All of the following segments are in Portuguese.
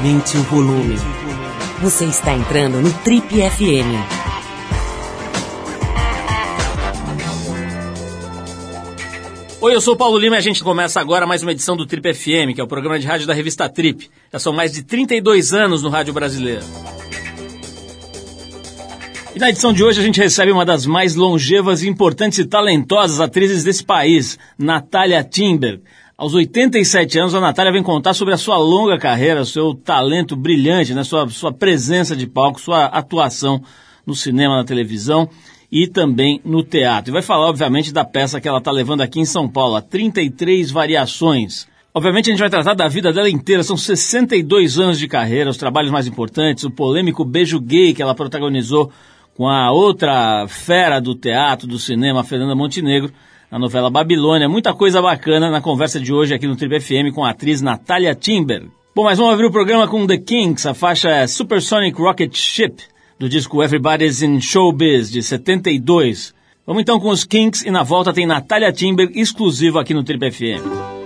Aumente o volume. Você está entrando no Trip FM. Oi, eu sou o Paulo Lima e a gente começa agora mais uma edição do Trip FM, que é o programa de rádio da revista Trip. Já são mais de 32 anos no rádio brasileiro. E na edição de hoje a gente recebe uma das mais longevas, importantes e talentosas atrizes desse país, Natália Timber. Aos 87 anos, a Natália vem contar sobre a sua longa carreira, seu talento brilhante, né, sua, sua presença de palco, sua atuação no cinema, na televisão e também no teatro. E vai falar, obviamente, da peça que ela está levando aqui em São Paulo, a 33 Variações. Obviamente a gente vai tratar da vida dela inteira, são 62 anos de carreira, os trabalhos mais importantes, o polêmico beijo gay que ela protagonizou com a outra fera do teatro, do cinema, Fernanda Montenegro, na novela Babilônia. Muita coisa bacana na conversa de hoje aqui no Triple FM com a atriz Natália Timber. Bom, mas vamos abrir o programa com The Kinks, a faixa é Supersonic Rocket Ship, do disco Everybody's in Showbiz, de 72. Vamos então com os Kinks e na volta tem Natália Timber, exclusivo aqui no Triple FM.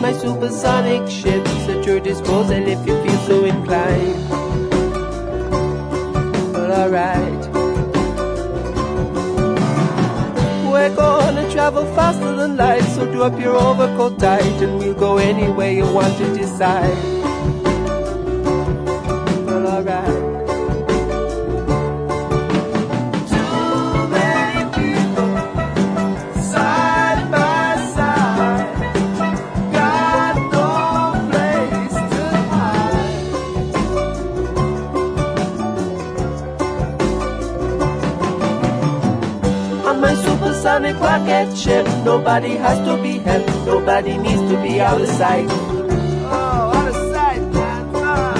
My supersonic ships at your disposal if you feel so inclined. Well, alright. We're gonna travel faster than light, so do up your overcoat tight, and we'll go anywhere you want to decide. Well, alright. Rocket ship. Nobody has to be helped. Nobody needs to be out of sight. Oh, out of sight, man. Ah.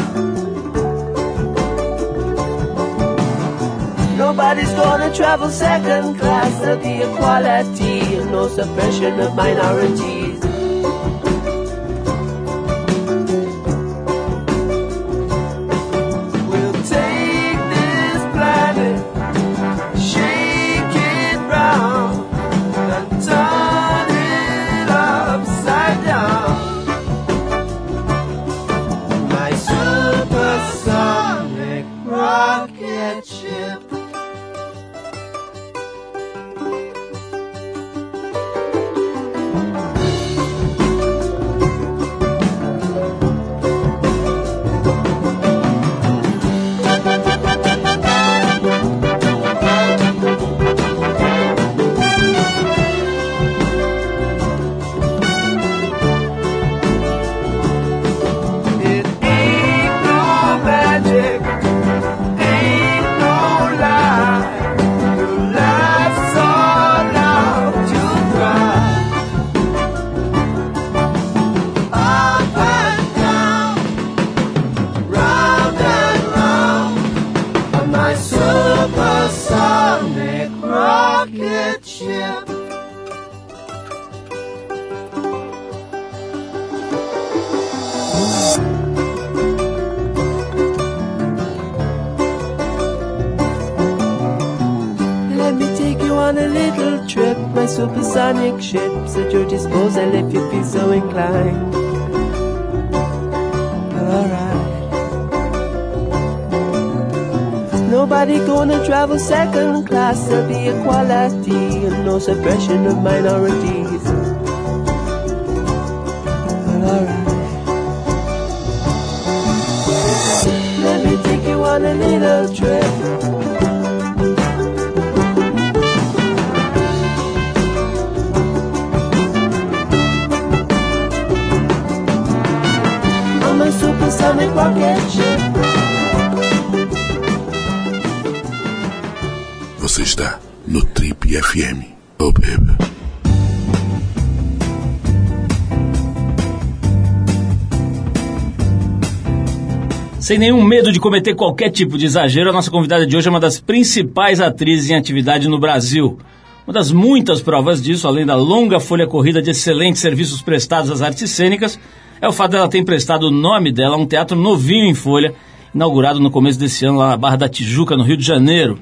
Nobody's gonna travel second class. There'll be equality and no suppression of minorities. Travel second class, be equality and no suppression of minorities. Você está no Trip FM. Oh, baby. Sem nenhum medo de cometer qualquer tipo de exagero, a nossa convidada de hoje é uma das principais atrizes em atividade no Brasil. Uma das muitas provas disso, além da longa folha corrida de excelentes serviços prestados às artes cênicas, é o fato dela ter emprestado o nome dela a um teatro novinho em folha, inaugurado no começo desse ano lá na Barra da Tijuca, no Rio de Janeiro.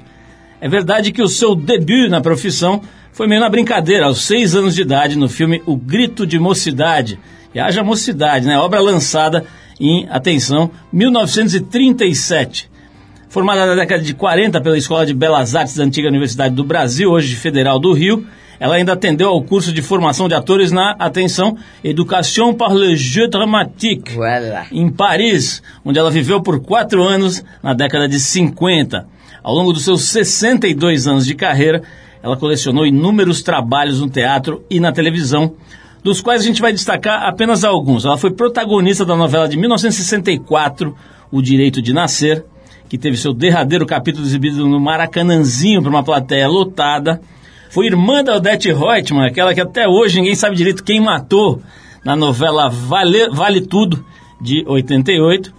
É verdade que o seu debut na profissão foi meio na brincadeira, aos seis anos de idade, no filme O Grito de Mocidade. E haja mocidade, né? Obra lançada em, atenção, 1937. Formada na década de 40 pela Escola de Belas Artes da Antiga Universidade do Brasil, hoje Federal do Rio, ela ainda atendeu ao curso de formação de atores na, atenção, Education par le Jeu Dramatique, Voilà. em Paris, onde ela viveu por quatro anos na década de 50. Ao longo dos seus 62 anos de carreira, ela colecionou inúmeros trabalhos no teatro e na televisão, dos quais a gente vai destacar apenas alguns. Ela foi protagonista da novela de 1964, O Direito de Nascer, que teve seu derradeiro capítulo exibido no Maracanãzinho para uma plateia lotada. Foi irmã da Odete Reutemann, aquela que até hoje ninguém sabe direito quem matou na novela Vale, vale Tudo, de 88.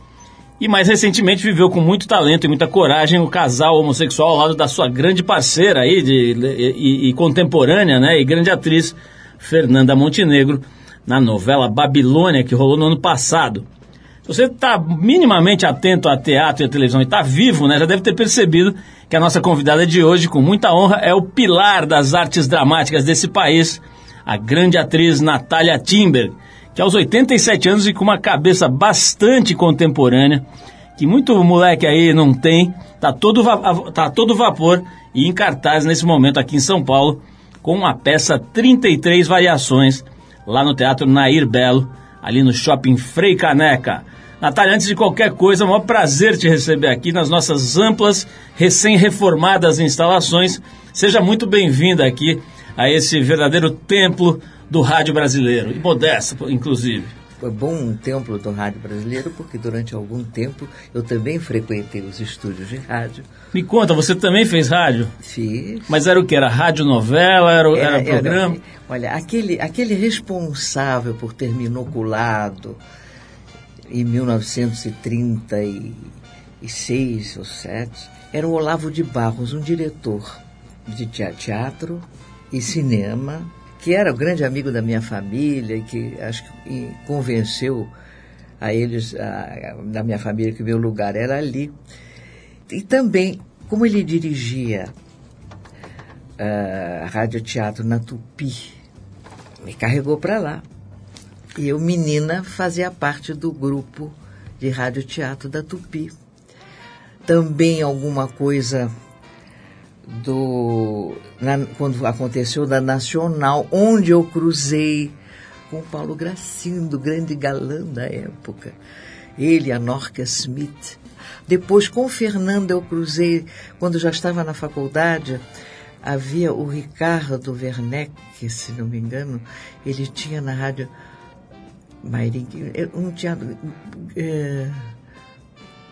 E mais recentemente viveu com muito talento e muita coragem o casal homossexual ao lado da sua grande parceira aí de, e, e contemporânea, né, e grande atriz Fernanda Montenegro na novela Babilônia que rolou no ano passado. Se você está minimamente atento a teatro e a televisão e está vivo, né, já deve ter percebido que a nossa convidada de hoje, com muita honra, é o pilar das artes dramáticas desse país, a grande atriz Natália Timber, que aos 87 anos e com uma cabeça bastante contemporânea, que muito moleque aí não tem, tá todo, tá todo vapor e em cartaz nesse momento aqui em São Paulo, com uma peça 33 variações lá no Teatro Nair Belo, ali no Shopping Frei Caneca. Natália, antes de qualquer coisa, é um maior prazer te receber aqui nas nossas amplas, recém-reformadas instalações. Seja muito bem-vinda aqui a esse verdadeiro templo do rádio brasileiro, e modesto, inclusive. Foi bom um templo do rádio brasileiro, porque durante algum tempo eu também frequentei os estúdios de rádio. Me conta, você também fez rádio? Fiz. Mas era o que? Era rádio novela? Era, era, programa? olha, aquele, aquele responsável por ter me inoculado em 1936 ou 7 era o Olavo de Barros, um diretor de tea- teatro e cinema, que era o grande amigo da minha família e que acho que convenceu a eles, a, da minha família, que o meu lugar era ali. E também, como ele dirigia ah, rádio teatro na Tupi, me carregou para lá. E eu, menina, fazia parte do grupo de rádio teatro da Tupi. Também alguma coisa do na- quando aconteceu da Nacional, onde eu cruzei com o Paulo Gracindo, grande galã da época. Ele, a Norca Smith. Depois, com o Fernando, eu cruzei, quando já estava na faculdade, havia o Ricardo Werneck, se não me engano, ele tinha na rádio Mairinque, um teatro. eh,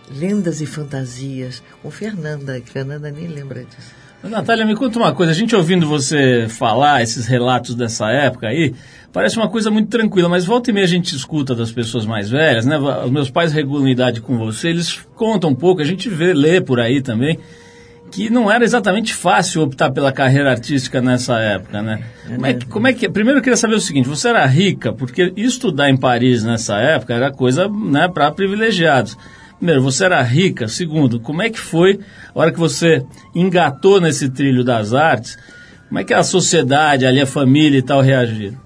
Lendas e Fantasias, com Fernanda, que Fernanda nem lembra disso. Natália, me conta uma coisa. A gente ouvindo você falar esses relatos dessa época aí, parece uma coisa muito tranquila, mas volta e meia a gente escuta das pessoas mais velhas, né? Os meus pais regulam idade com você, eles contam um pouco, a gente vê, lê por aí também, que não era exatamente fácil optar pela carreira artística nessa época, né? Como é que, como é que primeiro eu queria saber o seguinte, você era rica, porque estudar em Paris nessa época era coisa, né, para privilegiados. Primeiro, você era rica. Segundo, como é que foi a hora que você engatou nesse trilho das artes? Como é que a sociedade, ali a família e tal reagiram?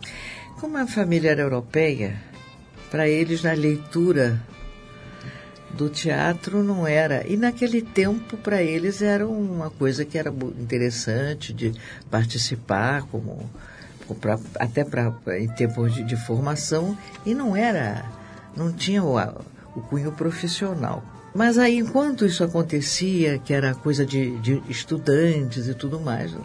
Como a família era europeia, para eles na leitura do teatro não era. E naquele tempo, para eles, era uma coisa que era interessante de participar, como, pra, até pra, em tempos de, de formação, e não era. não tinha o, o cunho profissional. Mas aí, enquanto isso acontecia, que era coisa de, de estudantes e tudo mais,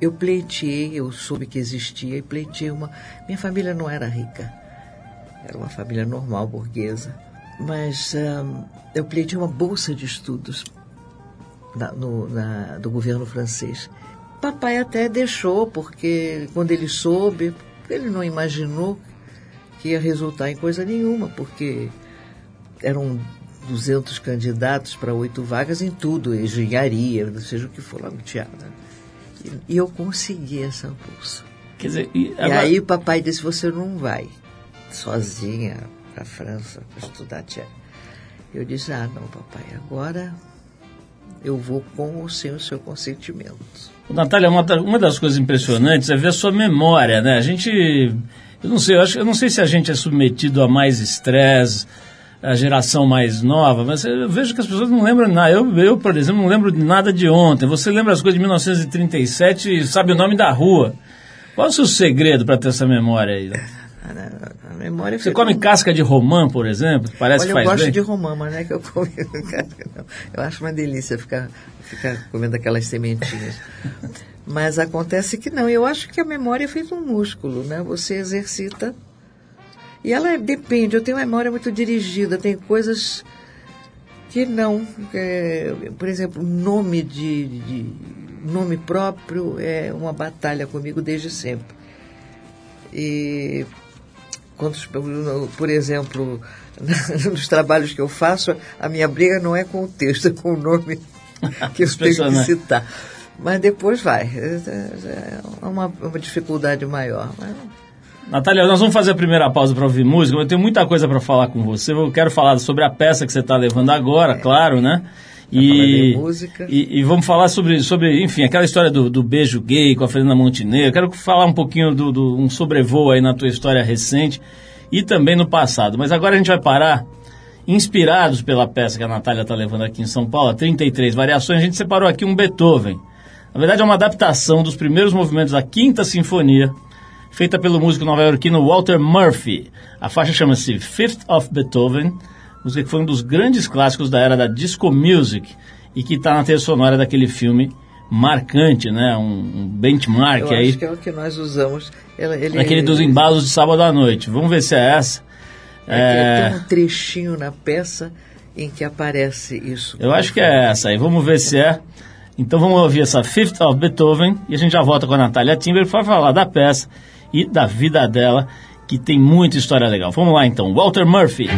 eu pleiteei, eu soube que existia e pleiteei uma. Minha família não era rica, era uma família normal, burguesa, mas eu pleiteei uma bolsa de estudos no- na- do governo francês. Papai até deixou, porque quando ele soube, ele não imaginou que ia resultar em coisa nenhuma, porque eram 200 candidatos para oito vagas em tudo, engenharia, seja o que for lá no teatro. E, e eu consegui essa bolsa. Quer dizer, e E agora- aí o papai disse, você não vai. sozinha para a França para estudar teatro. Eu disse, ah, não, papai, agora eu vou com ou sem o seu consentimento. Natália, uma, uma das coisas impressionantes é ver a sua memória, né? A gente, eu não sei, eu, acho, eu não sei se a gente é submetido a mais estresse, a geração mais nova, mas eu vejo que as pessoas não lembram nada. Eu, eu, por exemplo, não lembro de nada de ontem. Você lembra as coisas de 1937 e sabe o nome da rua. Qual é o seu segredo para ter essa memória aí? A memória Você come um... casca de romã, por exemplo? Parece Olha, que faz eu gosto bem. de romã, mas não é que eu como casca, não. Eu acho uma delícia ficar, ficar comendo aquelas sementinhas. mas acontece que não. Eu acho que a memória é feita um músculo, né? Você exercita. E ela depende. Eu tenho uma memória muito dirigida. Tem coisas que não. É, por exemplo, nome de, de nome próprio é uma batalha comigo desde sempre. E quando, por exemplo, nos trabalhos que eu faço, a minha briga não é com o texto, é com o nome que eu tenho que citar. Mas depois vai. É uma, uma dificuldade maior. Mas... Natália, nós vamos fazer a primeira pausa para ouvir música. Eu tenho muita coisa para falar com você. Eu quero falar sobre a peça que você está levando agora, é. claro, né? E, e, e, vamos falar sobre, sobre, enfim, aquela história do, do beijo gay com a Fernanda Montenegro. Quero falar um pouquinho do, do um sobrevoo aí na tua história recente e também no passado. Mas agora a gente vai parar, inspirados pela peça que a Natália está levando aqui em São Paulo, 33 variações, a gente separou aqui um Beethoven. Na verdade é uma adaptação dos primeiros movimentos da Quinta Sinfonia, feita pelo músico nova-iorquino Walter Murphy. A faixa chama-se Fifth of Beethoven música que foi um dos grandes clássicos da era da disco music e que está na trilha sonora daquele filme marcante, né? Um, um benchmark Eu aí. Acho que é o que nós usamos. Ele, ele, Aquele dos embalos de sábado à noite. Vamos ver se é essa. É, é... Tem um trechinho na peça em que aparece isso. Eu acho que é essa aí. Vamos ver se é. Então vamos ouvir essa Fifth of Beethoven e a gente já volta com a Natália Timber para falar da peça e da vida dela, que tem muita história legal. Vamos lá então. Walter Murphy.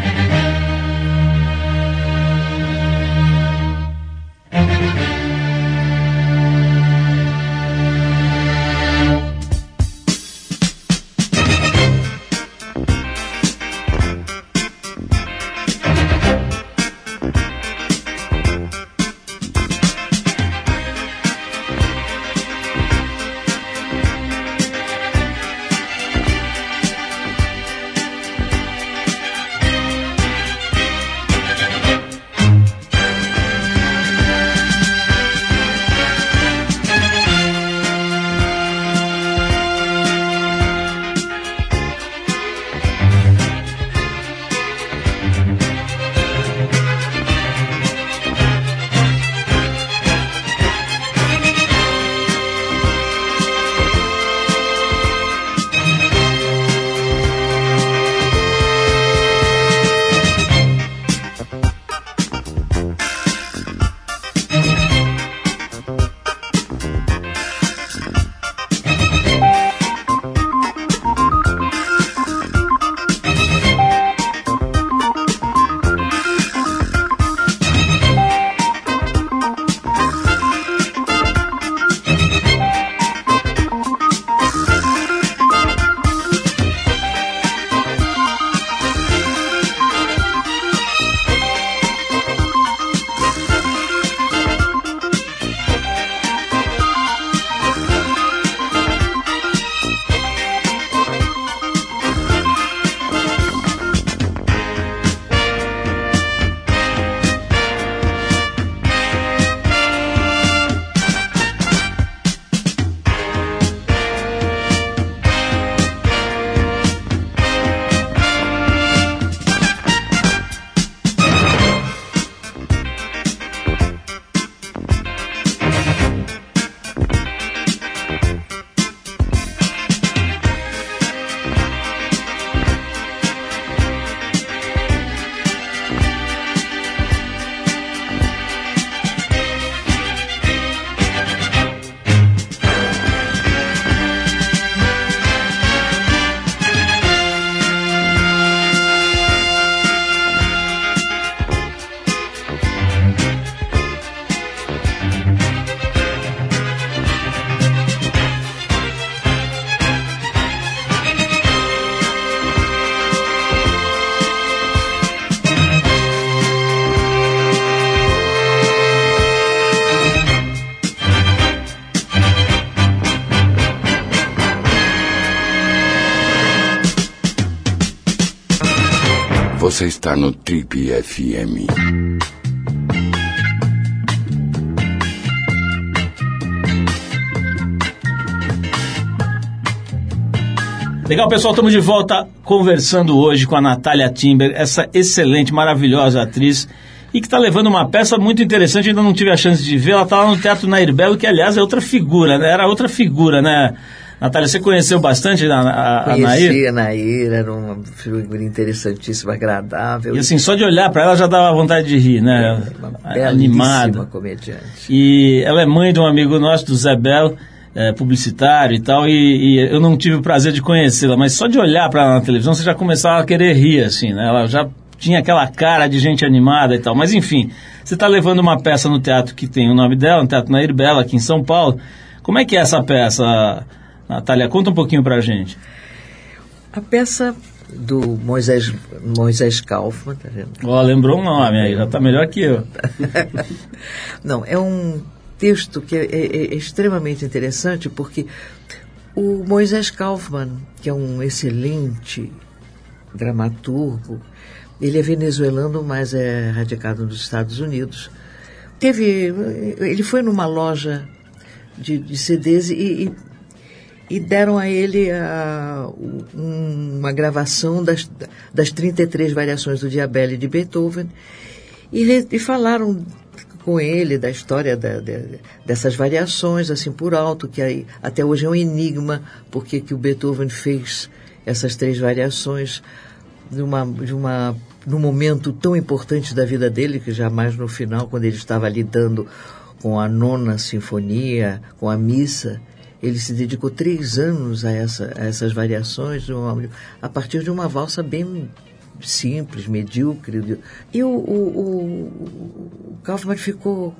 Você está no Trip FM. Legal, pessoal, estamos de volta conversando hoje com a Natália Timber, essa excelente, maravilhosa atriz e que está levando uma peça muito interessante, ainda não tive a chance de ver, ela está lá no Teatro Nair Belo, que aliás é outra figura, né? Era outra figura, né? Natália, você conheceu bastante a, a, a Nair? Conheci a Nair, era uma figura interessantíssima, agradável. E assim, só de olhar para ela já dava vontade de rir, né? É, uma Animada. comediante. E ela é mãe de um amigo nosso, do Zé Belo, é, publicitário e tal, e, e eu não tive o prazer de conhecê-la, mas só de olhar para ela na televisão você já começava a querer rir, assim, né? Ela já tinha aquela cara de gente animada e tal. Mas enfim, você está levando uma peça no teatro que tem o nome dela, no Teatro Nair Bela, aqui em São Paulo. Como é que é essa peça, Natália? Conta um pouquinho pra gente. A peça do Moisés, Moisés Kaufmann, tá vendo? Ó, lembrou um nome aí, já tá melhor que eu. Não, é um texto que é, é, é extremamente interessante porque o Moisés Kaufmann, que é um excelente dramaturgo, ele é venezuelano, mas é radicado nos Estados Unidos. Teve, ele foi numa loja de, de CDs e, e, e, deram a ele a, uma gravação das, das 33 variações do Diabelli de Beethoven. E, e falaram com ele da história da, de, dessas variações, assim por alto, que aí, até hoje é um enigma porque que o Beethoven fez essas três variações de uma, de uma num momento tão importante da vida dele, que jamais no final, quando ele estava lidando com a nona sinfonia, com a missa, ele se dedicou três anos a, essa, a essas variações, a partir de uma valsa bem simples, medíocre. E o, o, o Kaufmann ficou.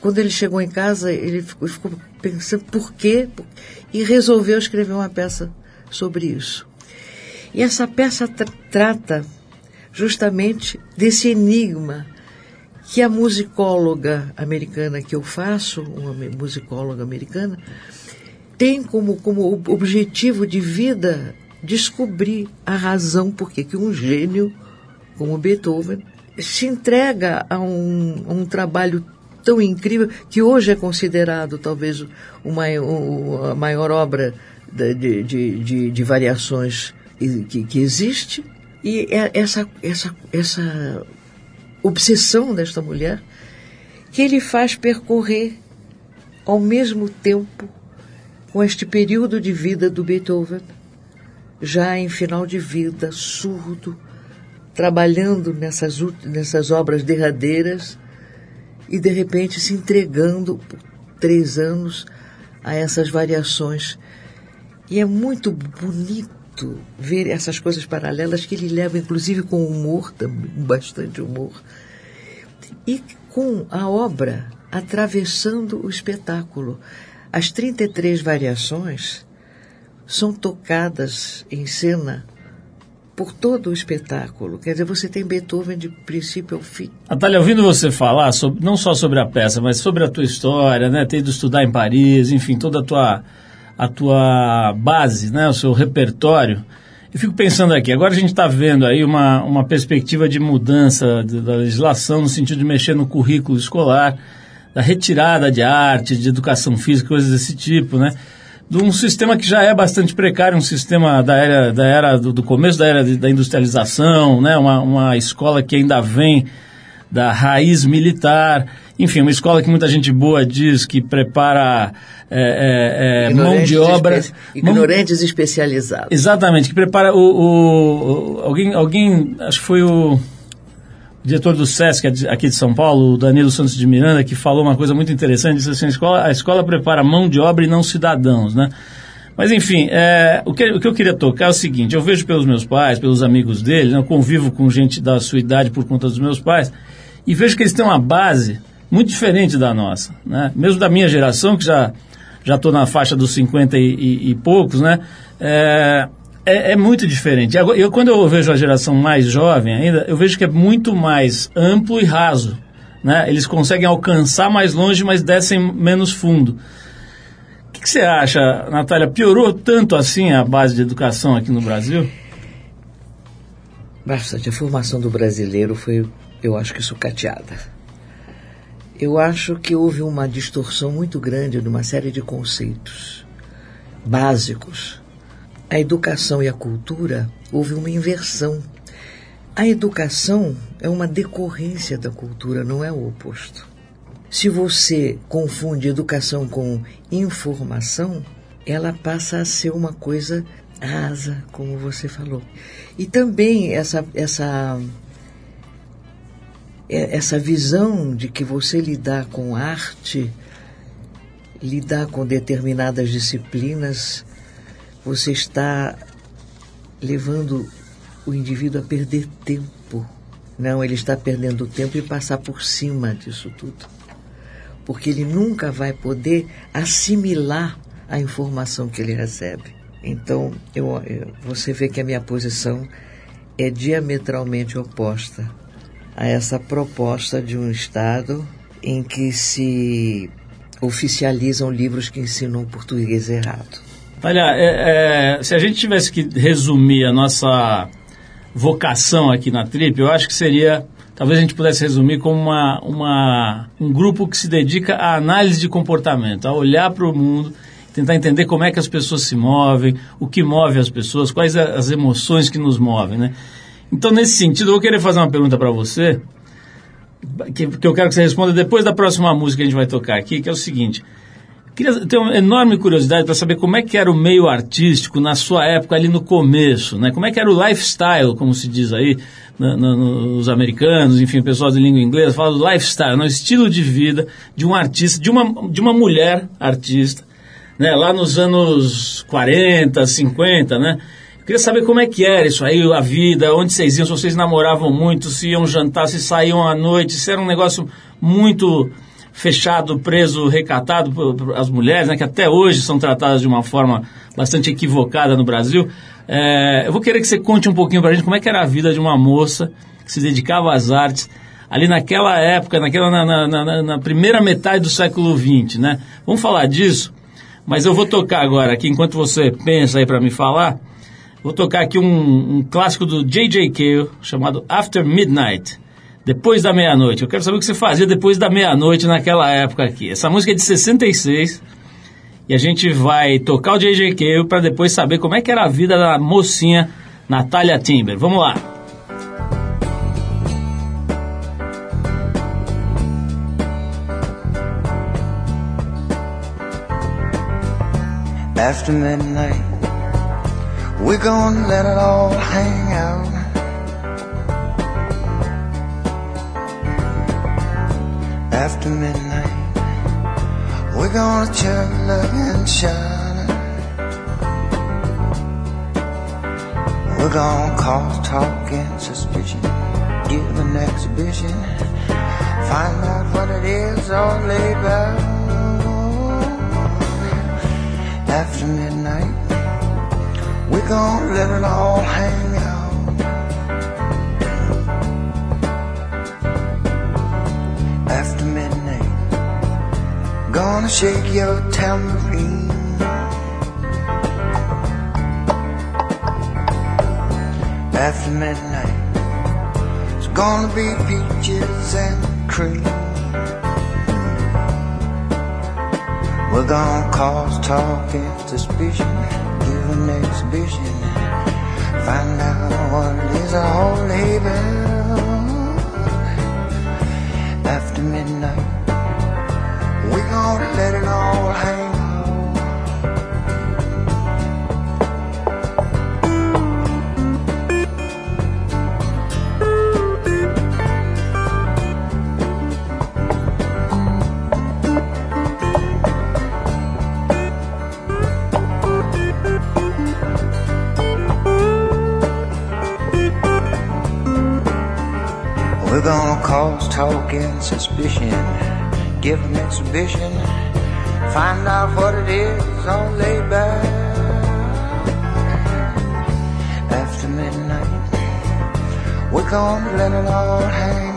Quando ele chegou em casa, ele ficou, ficou pensando por quê, e resolveu escrever uma peça sobre isso. E essa peça tra trata justamente desse enigma que a musicóloga americana que eu faço, uma musicóloga americana, tem como, como objetivo de vida descobrir a razão por que um gênio como Beethoven se entrega a um, a um trabalho tão incrível que hoje é considerado talvez uma, uma a maior obra de, de, de, de variações que, que existe. E é essa, essa, essa obsessão desta mulher que ele faz percorrer ao mesmo tempo com este período de vida do Beethoven, já em final de vida, surdo, trabalhando nessas, nessas obras derradeiras e de repente se entregando por três anos a essas variações. E é muito bonito ver essas coisas paralelas que ele leva, inclusive, com humor, bastante humor, e com a obra atravessando o espetáculo. As 33 variações são tocadas em cena por todo o espetáculo. Quer dizer, você tem Beethoven de princípio ao fim. Natália, ouvindo você falar, sobre, não só sobre a peça, mas sobre a tua história, né? Ter ido estudar em Paris, enfim, toda a tua a tua base, né, o seu repertório. Eu fico pensando aqui, agora a gente está vendo aí uma, uma perspectiva de mudança da legislação no sentido de mexer no currículo escolar, da retirada de arte, de educação física, coisas desse tipo, né? De um sistema que já é bastante precário, um sistema da era, da era do, do começo da era de, da industrialização, né? Uma, uma escola que ainda vem da raiz militar, enfim, uma escola que muita gente boa diz que prepara é, é, é, mão de obra. Espe ignorantes mão, especializados. Exatamente, que prepara o, o, o, alguém, alguém, acho que foi o diretor do SESC aqui de São Paulo, Danilo Santos de Miranda, que falou uma coisa muito interessante, disse assim, a escola, a escola prepara mão de obra e não cidadãos, né? Mas enfim, é, o, que, o que eu queria tocar é o seguinte, eu vejo pelos meus pais, pelos amigos deles, né, eu convivo com gente da sua idade por conta dos meus pais, e vejo que eles têm uma base muito diferente da nossa, né? Mesmo da minha geração, que já já estou na faixa dos 50 e, e, e poucos, né? É, é, é, muito diferente. Eu, quando eu vejo a geração mais jovem ainda, eu vejo que é muito mais amplo e raso. Né? Eles conseguem alcançar mais longe, mas descem menos fundo. O que, que você acha, Natália? Piorou tanto assim a base de educação aqui no Brasil? Bastante. A formação do brasileiro foi, eu acho que, sucateada. Eu acho que houve uma distorção muito grande de uma série de conceitos básicos. A educação e a cultura, houve uma inversão. A educação é uma decorrência da cultura, não é o oposto. Se você confunde educação com informação, ela passa a ser uma coisa rasa, como você falou. E também essa, essa, é, essa visão de que você lidar com arte, lidar com determinadas disciplinas, você está levando o indivíduo a perder tempo. Não, ele está perdendo tempo e passar por cima disso tudo. Porque ele nunca vai poder assimilar a informação que ele recebe. Então, eu, eu, você vê que a minha posição é diametralmente oposta a essa proposta de um Estado em que se oficializam livros que ensinam o português errado. Olha, é, é, se a gente tivesse que resumir a nossa vocação aqui na Trip, eu acho que seria, talvez a gente pudesse resumir como uma, uma, um grupo que se dedica à análise de comportamento, a olhar para o mundo tentar entender como é que as pessoas se movem, o que move as pessoas, quais as emoções que nos movem, né? Então, nesse sentido, eu vou querer fazer uma pergunta para você, que, que, eu quero que você responda depois da próxima música que a gente vai tocar aqui, que é o seguinte. Queria ter uma enorme curiosidade para saber como é que era o meio artístico na sua época ali no começo, né? Como é que era o lifestyle, como se diz aí, na, na, nos americanos, enfim, o pessoal de língua inglesa fala do lifestyle, né? o estilo de vida de um artista, de uma, de uma mulher artista, né, lá nos anos 40, 50, né? Queria saber como é que era isso aí, a vida, onde vocês iam, se vocês namoravam muito, se iam jantar, se saíam à noite, se era um negócio muito fechado, preso, recatado por, as mulheres, né, que até hoje são tratadas de uma forma bastante equivocada no Brasil. É, eu vou querer que você conte um pouquinho para a gente como é que era a vida de uma moça que se dedicava às artes ali naquela época, naquela, na, na, na, na primeira metade do século XX, né? Vamos falar disso? Mas eu vou tocar agora aqui, enquanto você pensa aí para me falar, vou tocar aqui um, um clássico do J.J. Cale, chamado After Midnight, Depois da Meia-Noite. Eu quero saber o que você fazia depois da meia-noite naquela época aqui. Essa música é de 66 e a gente vai tocar o J.J. Cale para depois saber como é que era a vida da mocinha Natália Timber. Vamos lá. after midnight. We're gonna let it all hang out. After midnight, we're gonna chug, look, and shine. We're gonna cause talk and suspicion, give an exhibition, find out what it is all about after midnight. We're gonna let it all hang out. Gonna shake your tambourine. After midnight, it's gonna be peaches and cream. We're gonna cause talk and suspicion, give an exhibition, find out what is all about. After midnight, we're gonna let it all hang. cause talk and suspicion. Give an exhibition, find out what it is on back. After midnight, we're gonna let it all hang.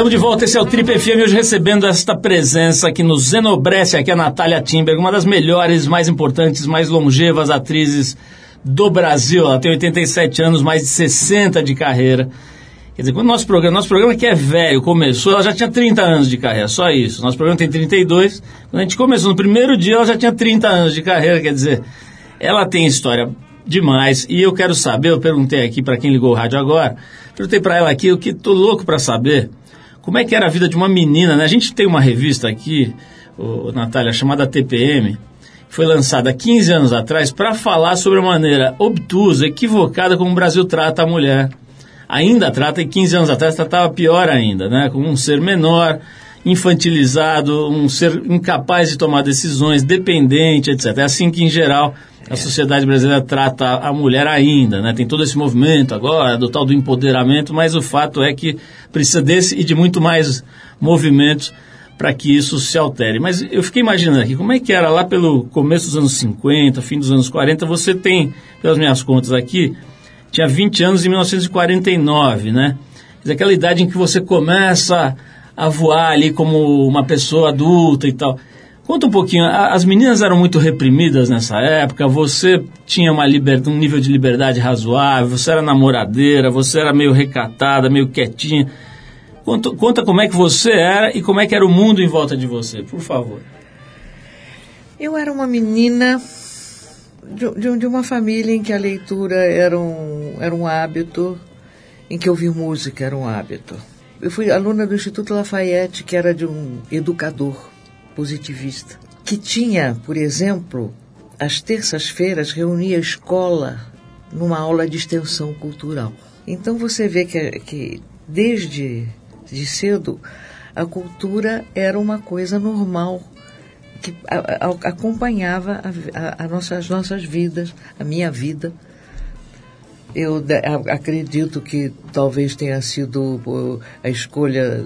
Estamos de volta, esse é o Trip FM, hoje recebendo esta presença aqui no Zenobresse, aqui a Natália Timberg, uma das melhores, mais importantes, mais longevas atrizes do Brasil. Ela tem 87 anos, mais de 60 de carreira. Quer dizer, quando nosso programa, nosso programa que é velho, começou, ela já tinha 30 anos de carreira, só isso. Nosso programa tem 32. Quando a gente começou no primeiro dia, ela já tinha 30 anos de carreira, quer dizer, ela tem história demais. E eu quero saber, eu perguntei aqui para quem ligou o rádio agora, perguntei para ela aqui, eu que tô louco para saber como é que era a vida de uma menina, né? A gente tem uma revista aqui, o, Natália, chamada TPM, foi lançada 15 anos atrás para falar sobre a maneira obtusa, equivocada como o Brasil trata a mulher. Ainda trata, e 15 anos atrás tratava pior ainda, né? Como um ser menor, infantilizado, um ser incapaz de tomar decisões, dependente, etc. É assim que, em geral, a sociedade brasileira trata a mulher ainda, né? Tem todo esse movimento agora do tal do empoderamento, mas o fato é que precisa desse e de muito mais movimentos para que isso se altere. Mas eu fiquei imaginando aqui, como é que era lá pelo começo dos anos 50, fim dos anos 40, você tem, pelas minhas contas aqui, tinha 20 anos em 1949, né? Aquela idade em que você começa a voar ali como uma pessoa adulta e tal. Conta um pouquinho, as meninas eram muito reprimidas nessa época, você tinha uma um nível de liberdade razoável, você era namoradeira, você era meio recatada, meio quietinha. Conta, conta como é que você era e como é que era o mundo em volta de você, por favor. Eu era uma menina de, de, de uma família em que a leitura era um, era um hábito, em que ouvir música era um hábito. Eu fui aluna do Instituto Lafayette, que era de um educador positivista, que tinha, por exemplo, às terças-feiras reunia a escola numa aula de extensão cultural. Então você vê que, que desde de cedo a cultura era uma coisa normal que a, a, acompanhava a, nossa, as nossas vidas, a minha vida. Eu acredito que talvez tenha sido a escolha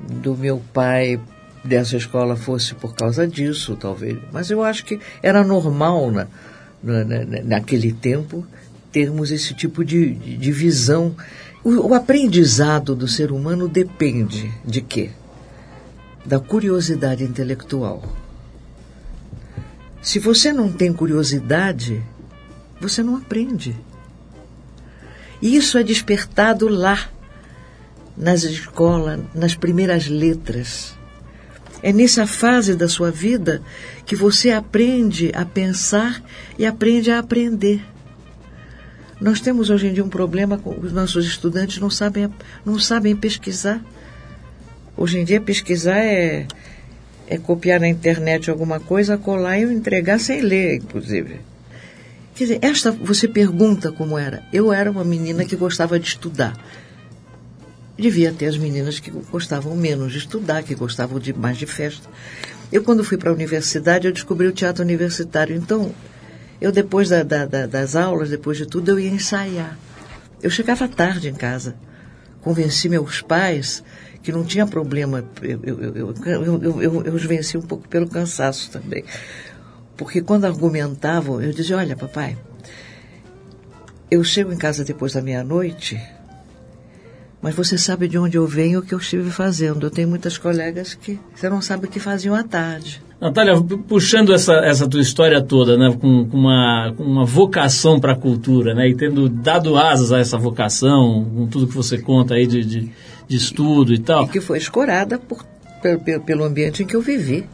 do meu pai dessa escola fosse por causa disso, talvez. Mas eu acho que era normal na, na, naquele tempo termos esse tipo de, de visão. O, o aprendizado do ser humano depende de quê? Da curiosidade intelectual. Se você não tem curiosidade, você não aprende. E isso é despertado lá, nas escolas, nas primeiras letras. É nessa fase da sua vida que você aprende a pensar e aprende a aprender. Nós temos hoje em dia um problema com os nossos estudantes não sabem, não sabem pesquisar. Hoje em dia pesquisar é, é copiar na internet alguma coisa, colar e entregar sem ler, inclusive. Quer dizer, esta você pergunta como era. Eu era uma menina que gostava de estudar devia ter as meninas que gostavam menos de estudar, que gostavam de mais de festa. Eu, quando fui para a universidade, eu descobri o teatro universitário. Então, eu, depois da, da, da, das aulas, depois de tudo, eu ia ensaiar. Eu chegava tarde em casa. Convenci meus pais que não tinha problema. Eu, eu, eu, eu, eu os venci um pouco pelo cansaço também. Porque quando argumentavam, eu dizia: Olha, papai, eu chego em casa depois da meia-noite mas você sabe de onde eu venho o que eu estive fazendo. Eu tenho muitas colegas que você não sabe o que faziam à tarde. Natália, puxando essa, essa tua história toda, né, com, com uma, com uma vocação para a cultura, né, e tendo dado asas a essa vocação, com tudo que você conta aí de, de, de estudo e tal. E que foi escorada por, pelo, pelo ambiente em que eu vivi.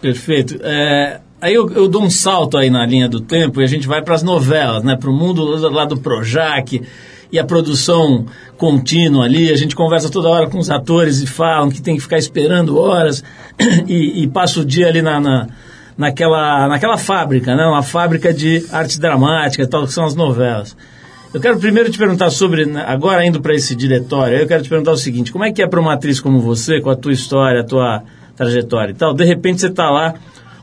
Perfeito. É, aí eu, eu, dou um salto aí na linha do tempo e a gente vai para as novelas, né, para o mundo lá do Projac e a produção contínua ali, a gente conversa toda hora com os atores e falam que tem que ficar esperando horas e, e passa o dia ali na, na, naquela, naquela fábrica, né? uma fábrica de arte dramática, tal, que são as novelas. Eu quero primeiro te perguntar sobre, né, agora indo para esse diretório, eu quero te perguntar o seguinte, como é que é para uma atriz como você, com a tua história, a tua trajetória e tal, de repente você está lá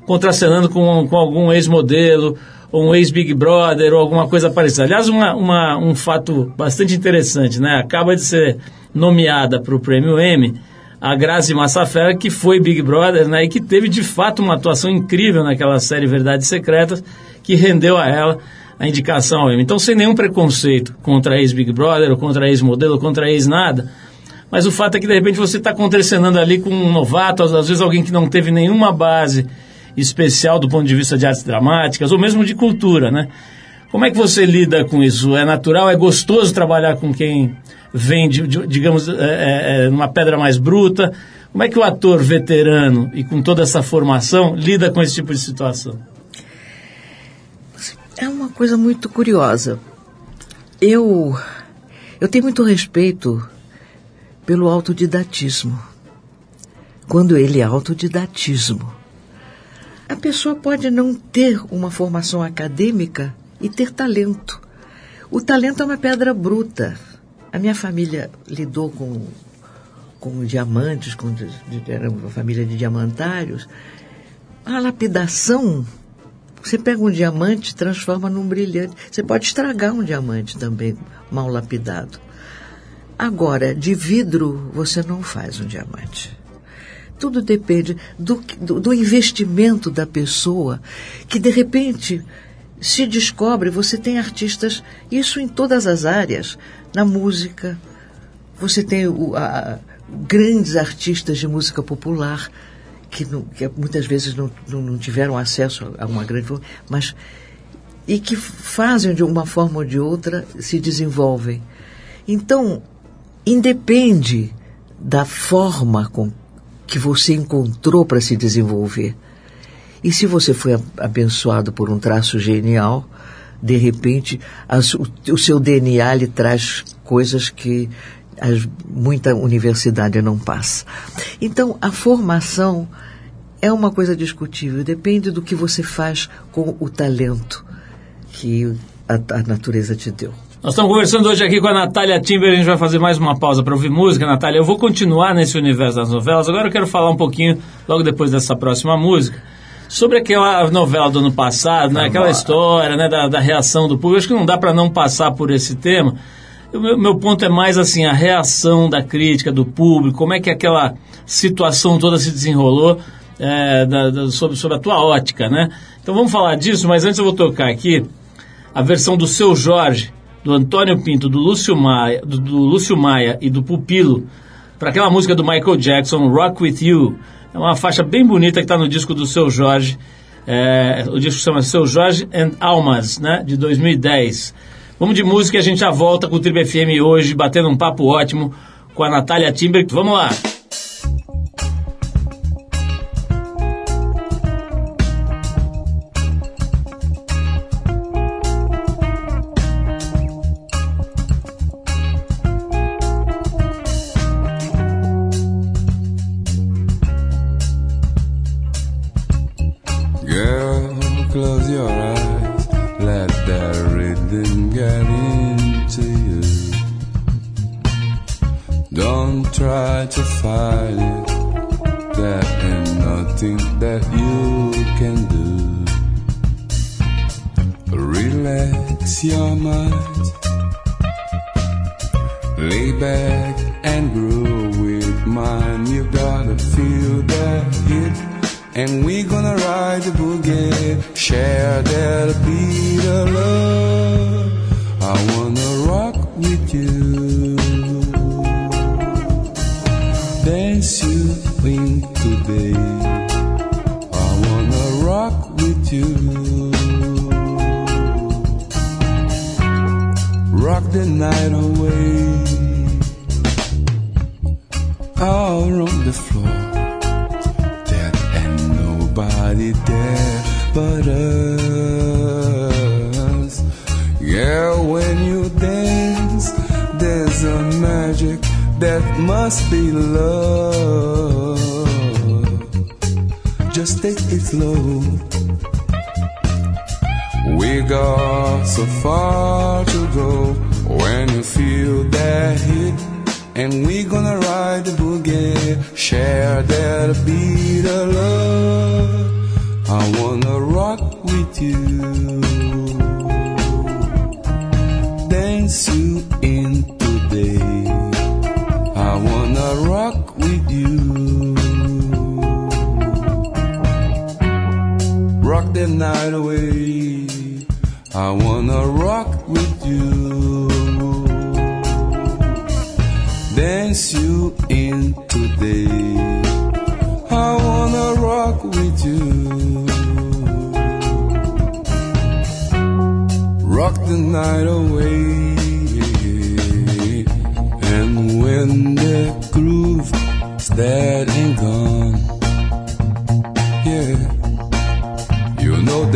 contracenando com, com algum ex-modelo, ou um ex-Big Brother ou alguma coisa parecida. Aliás, uma, uma, um fato bastante interessante, né? Acaba de ser nomeada para o Prêmio Emmy a Grazi Massafera, que foi Big Brother, né? E que teve de fato uma atuação incrível naquela série Verdades Secretas, que rendeu a ela a indicação ao. Então, sem nenhum preconceito contra ex-Big Brother, ou contra ex-modelo, ou contra ex-nada, Mas o fato é que de repente você está contracenando ali com um novato, às vezes alguém que não teve nenhuma base especial do ponto de vista de artes dramáticas, ou mesmo de cultura, né? Como é que você lida com isso? É natural, é gostoso trabalhar com quem vem, de, de, digamos, é, é, é, numa pedra mais bruta? Como é que o ator veterano e com toda essa formação lida com esse tipo de situação? É uma coisa muito curiosa. Eu, eu tenho muito respeito pelo autodidatismo. Quando ele é autodidatismo. A pessoa pode não ter uma formação acadêmica e ter talento. O talento é uma pedra bruta. A minha família lidou com, com diamantes, com, era uma família de diamantários. A lapidação, você pega um diamante transforma num brilhante. Você pode estragar um diamante também, mal lapidado. Agora, de vidro, você não faz um diamante. Tudo depende do, do, do investimento da pessoa, que de repente se descobre, você tem artistas, isso em todas as áreas, na música, você tem o, a, grandes artistas de música popular, que, não, que muitas vezes não, não, não, tiveram acesso a uma grande mas e que fazem de uma forma ou de outra, se desenvolvem. Então, independe da forma com que você encontrou para se desenvolver. E se você foi abençoado por um traço genial, de repente as, o, o, seu DNA lhe traz coisas que as, muita universidade não passa. Então, a formação é uma coisa discutível, depende do que você faz com o talento que a, a natureza te deu. Nós estamos conversando hoje aqui com a Natália Timber, a gente vai fazer mais uma pausa para ouvir música. Natália, eu vou continuar nesse universo das novelas, agora eu quero falar um pouquinho, logo depois dessa próxima música, sobre aquela novela do ano passado, né? aquela história né? Da, da, reação do público. Acho que não dá para não passar por esse tema. O meu, meu, ponto é mais assim, a reação da crítica, do público, como é que aquela situação toda se desenrolou é, da, da, sobre, sobre a tua ótica, né? Então vamos falar disso, mas antes eu vou tocar aqui a versão do Seu Jorge, do Antônio Pinto, do Lúcio Maia, do, do Lúcio Maia e do Pupilo, para aquela música do Michael Jackson, Rock With You. É uma faixa bem bonita que está no disco do Seu Jorge. É, o disco chama Seu Jorge and Almas, né, de 2010. Vamos de música e a gente já volta com o Tribe FM hoje, batendo um papo ótimo com a Natália Timber. Vamos lá! just take it slow. We got so far to go when you feel that hit. And we gonna ride the boogie, share that beat of love. I wanna rock with you. In today. I wanna rock with you. Dance you into day I wanna rock with you rock the night away. And when the groove is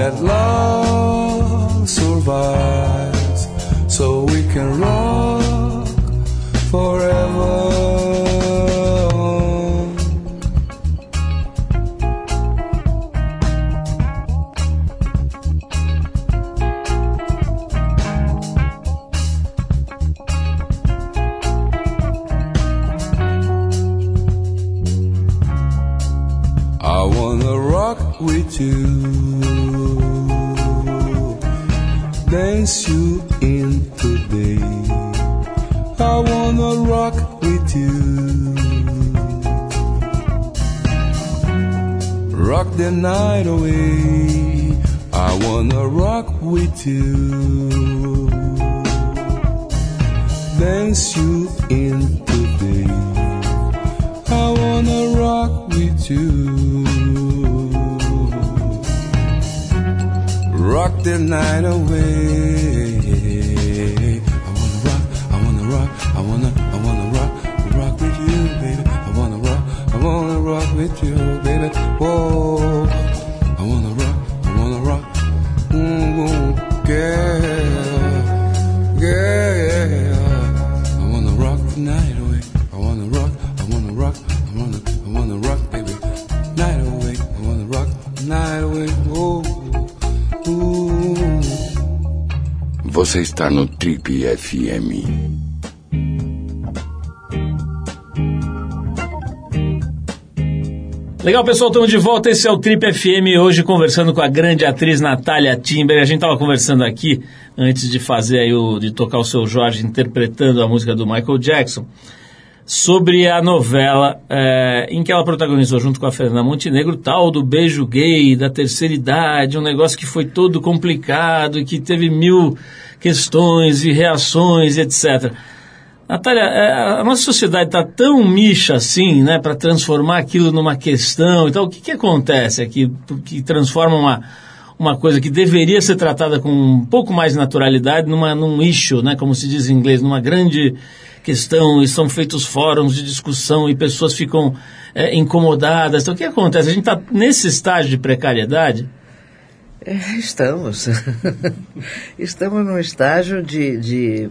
that love survives, so we can rock dance you in today. I wanna rock with you, rock the night away. I wanna rock with you, dance you in today. I wanna rock with you. Rock the night away. I wanna rock, I wanna rock, I wanna, I wanna rock, rock with you, baby. I wanna rock, I wanna rock with you, baby. Whoa, Você está no Trip FM. Legal, pessoal, estamos de volta. Esse é o Trip FM. Hoje conversando com a grande atriz Natália Timber. A gente estava conversando aqui antes de fazer aí o, de tocar o seu Jorge interpretando a música do Michael Jackson sobre a novela é, em que ela protagonizou junto com a Fernanda Montenegro, tal do beijo gay da terceira idade, um negócio que foi todo complicado e que teve mil questões e reações, etc. Natália, é, a nossa sociedade está tão micha assim, né, para transformar aquilo numa questão e tal. O que, que acontece aqui que transforma uma, uma coisa que deveria ser tratada com um pouco mais de naturalidade numa, num issue, né, como se diz em inglês, numa grande questão e são feitos fóruns de discussão e pessoas ficam é, incomodadas. Então, o que acontece? A gente está nesse estágio de precariedade. É, estamos. estamos num estágio de. de,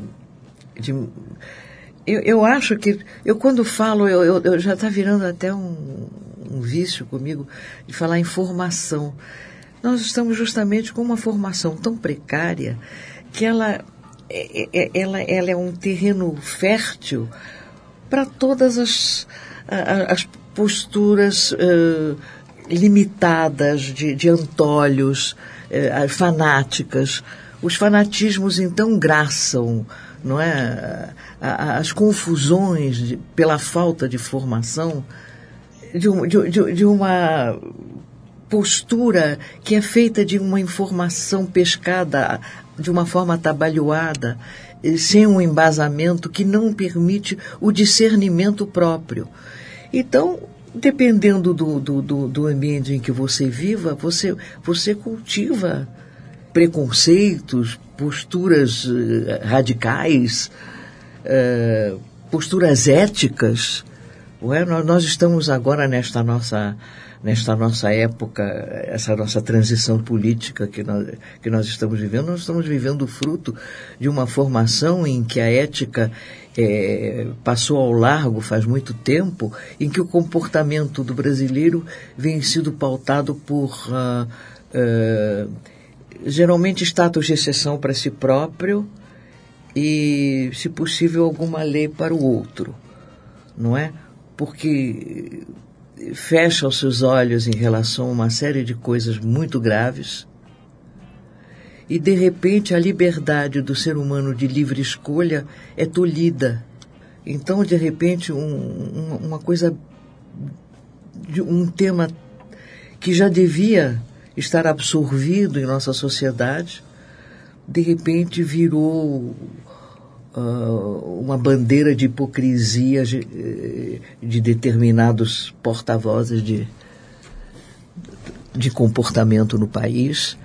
de eu, eu acho que. Eu, quando falo, eu, eu, eu já está virando até um, um vício comigo de falar em formação. Nós estamos justamente com uma formação tão precária que ela ela, ela é um terreno fértil para todas as, as posturas uh, limitadas de, de antolhos, uh, fanáticas. Os fanatismos então graçam, não é? As confusões de, pela falta de formação de, de, de uma postura que é feita de uma informação pescada de uma forma atabalhoada, sem um embasamento que não permite o discernimento próprio. Então, dependendo do, do, do, do ambiente em que você viva, você, você cultiva preconceitos, posturas uh, radicais, uh, posturas éticas. Ué, nós, estamos agora nesta nossa nesta nossa época, essa nossa transição política que nós, que nós estamos vivendo, nós estamos vivendo o fruto de uma formação em que a ética é, passou ao largo faz muito tempo, em que o comportamento do brasileiro vem sido pautado por uh, uh, geralmente status de exceção para si próprio e, se possível, alguma lei para o outro, não é? Porque fecha os seus olhos em relação a uma série de coisas muito graves e de repente a liberdade do ser humano de livre escolha é tolhida. Então, de repente, um, um, uma coisa, um tema que já devia estar absorvido em nossa sociedade, de repente virou ah, uma bandeira de hipocrisia de, eh, de determinados porta-vozes de, de comportamento no país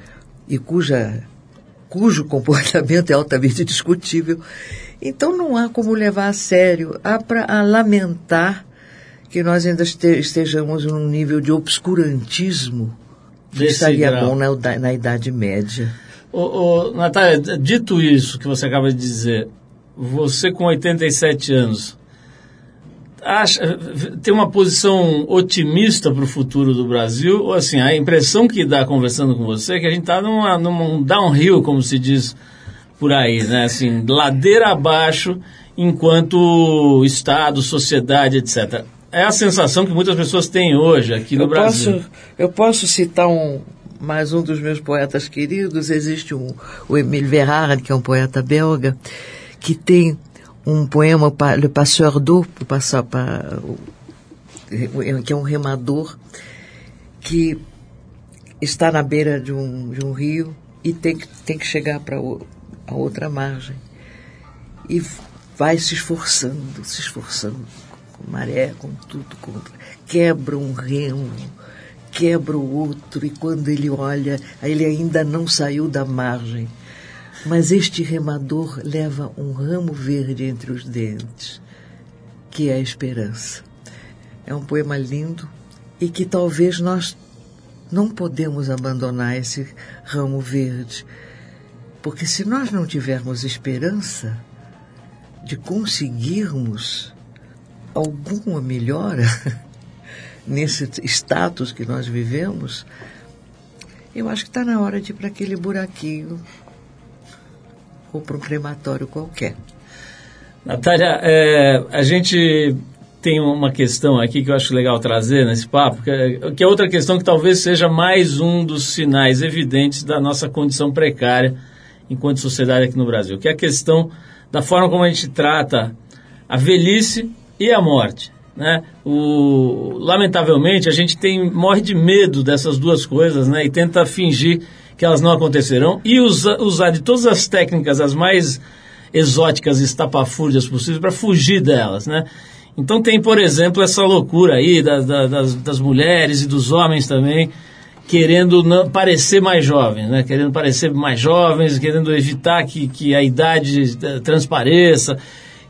e cuja, cujo comportamento é altamente discutível. Então não há como levar a sério, há para lamentar que nós ainda este- estejamos num nível de obscurantismo que Desse estaria grau. bom na, na Idade Média. Ô, ô, Natália, dito isso que você acaba de dizer, você com 87 anos, acha, tem uma posição otimista para o futuro do Brasil? Ou assim, a impressão que dá conversando com você é que a gente está numa, num downhill, como se diz por aí, né? Assim, ladeira abaixo enquanto Estado, sociedade, etc. É a sensação que muitas pessoas têm hoje aqui no eu Brasil. Posso, eu posso citar um, mais um dos meus poetas queridos. Existe um, o Emile Verhaeren, que é um poeta belga, que tem um poema, Le Passeur d'eau, que é um remador, que está na beira de um, de um rio e tem que, tem que chegar para a outra margem. E vai se esforçando, se esforçando com maré, com tudo, contra. quebra um remo, quebra o outro, e quando ele olha, ele ainda não saiu da margem. Mas este remador leva um ramo verde entre os dentes, que é a esperança. É um poema lindo e que talvez nós não podemos abandonar esse ramo verde. Porque se nós não tivermos esperança de conseguirmos alguma melhora nesse status que nós vivemos, eu acho que está na hora de ir para aquele buraquinho ou para um crematório qualquer. Natália, é, a gente tem uma questão aqui que eu acho legal trazer nesse papo, que é, que é outra questão que talvez seja mais um dos sinais evidentes da nossa condição precária enquanto sociedade aqui no Brasil, que é a questão da forma como a gente trata a velhice e a morte. Né? O, lamentavelmente, a gente tem, morre de medo dessas duas coisas né? e tenta fingir que elas não acontecerão e usa, usar de todas as técnicas, as mais exóticas e estapafúrdias possíveis para fugir delas, né? Então tem, por exemplo, essa loucura aí da, da, das, das, mulheres e dos homens também querendo não, parecer mais jovens, né? Querendo parecer mais jovens, querendo evitar que, que a idade transpareça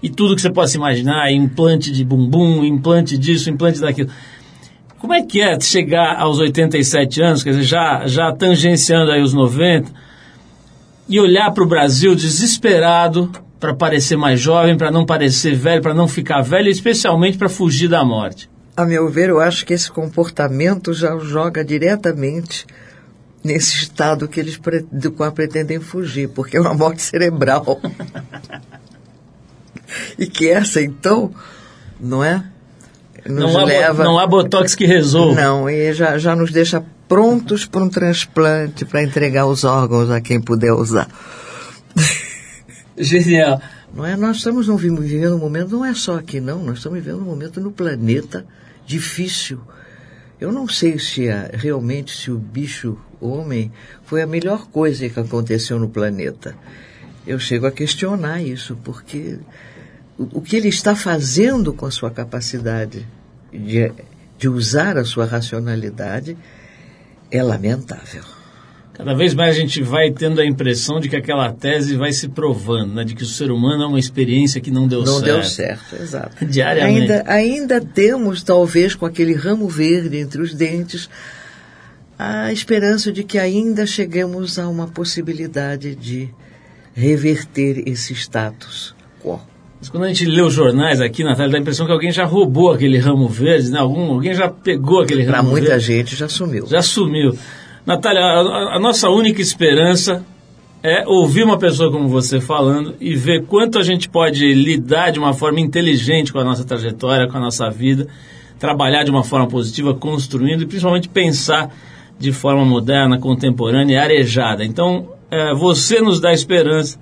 e tudo que você possa imaginar, implante de bumbum, implante disso, implante daquilo. Como é que é chegar aos 87 anos, quer dizer, já, já tangenciando aí os 90, e olhar para o Brasil desesperado para parecer mais jovem, para não parecer velho, para não ficar velho, especialmente para fugir da morte? A meu ver, eu acho que esse comportamento já joga diretamente nesse estado que eles do qual pretendem fugir, porque é uma morte cerebral. e que essa, então, não é? Nos não, leva... há, não há botox que resolva. Não, e já, já nos deixa prontos para um transplante, para entregar os órgãos a quem puder usar. Genial. Não é? Nós estamos vivendo um momento, não é só aqui não, nós estamos vivendo um momento no planeta difícil. Eu não sei se a, realmente se o bicho homem foi a melhor coisa que aconteceu no planeta. Eu chego a questionar isso, porque o, o que ele está fazendo com a sua capacidade de, de usar a sua racionalidade é lamentável. Cada vez mais a gente vai tendo a impressão de que aquela tese vai se provando, né? de que o ser humano é uma experiência que não deu não certo. Não deu certo, exato. Diariamente. Ainda, ainda temos, talvez, com aquele ramo verde entre os dentes, a esperança de que ainda cheguemos a uma possibilidade de reverter esse status quo. Mas quando a gente lê os jornais aqui, Natália, dá a impressão que alguém já roubou aquele ramo verde, né? Algum, alguém já pegou aquele ramo pra verde. Para muita gente já sumiu. Já sumiu. Natália, a, a, nossa única esperança é ouvir uma pessoa como você falando e ver quanto a gente pode lidar de uma forma inteligente com a nossa trajetória, com a nossa vida, trabalhar de uma forma positiva, construindo e principalmente pensar de forma moderna, contemporânea e arejada. Então, é, você nos dá esperança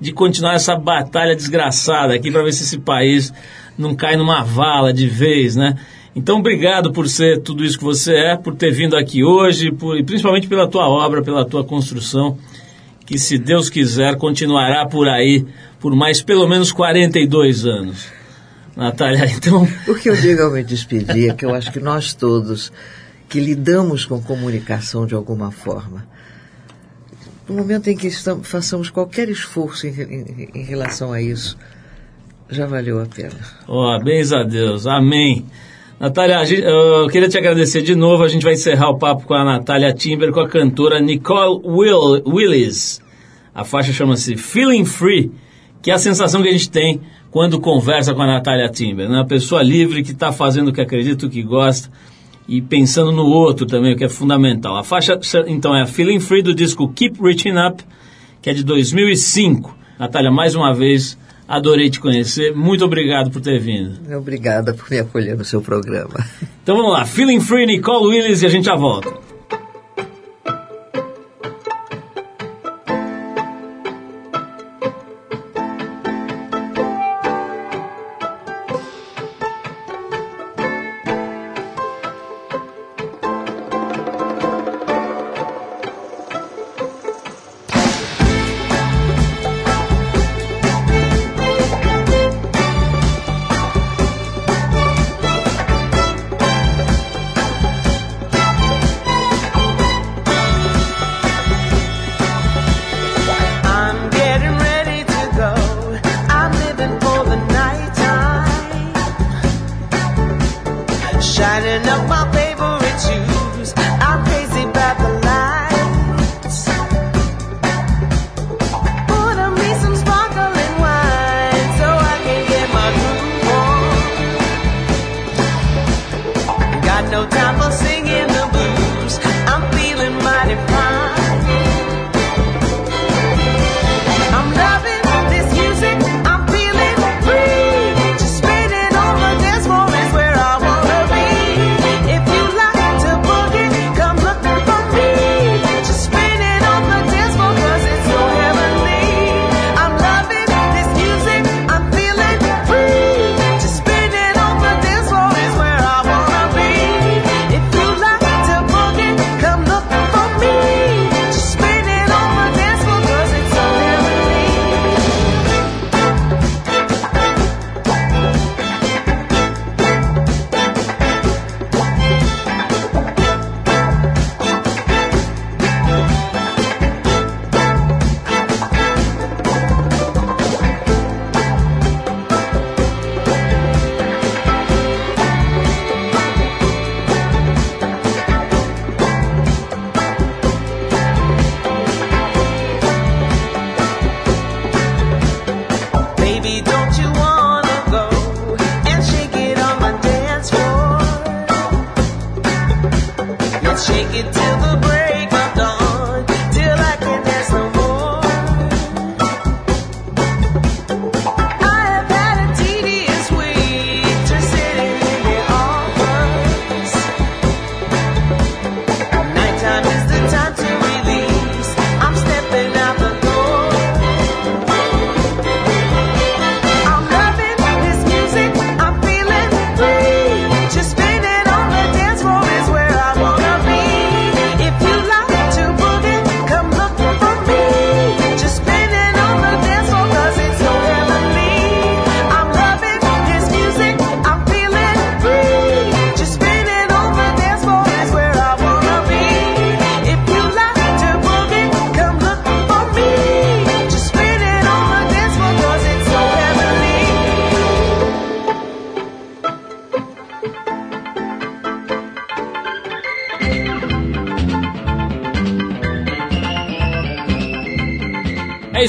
de continuar essa batalha desgraçada aqui para ver se esse país não cai numa vala de vez, né? Então, obrigado por ser tudo isso que você é, por ter vindo aqui hoje, por, e principalmente pela tua obra, pela tua construção, que, se Deus quiser, continuará por aí por mais pelo menos 42 anos. Natália, então. O que eu digo ao me despedir é que eu acho que nós todos que lidamos com comunicação de alguma forma, no momento em que estamos, façamos qualquer esforço em, em, em relação a isso, já valeu a pena. Ó, bens a Deus, amém. Natália, eu queria te agradecer de novo. A gente vai encerrar o papo com a Natália Timber, com a cantora Nicole Will, Willis. A faixa chama-se Feeling Free, que é a sensação que a gente tem quando conversa com a Natália Timber. Né? Uma pessoa livre que está fazendo o que acredita, o que gosta e pensando no outro também, que é fundamental. A faixa, então, é a Feeling Free do disco Keep Reaching Up, que é de 2005. Natália, mais uma vez, adorei te conhecer. Muito obrigado por ter vindo. Obrigada por me acolher no seu programa. Então vamos lá, Feeling Free, Nicole Willis e a gente já volta.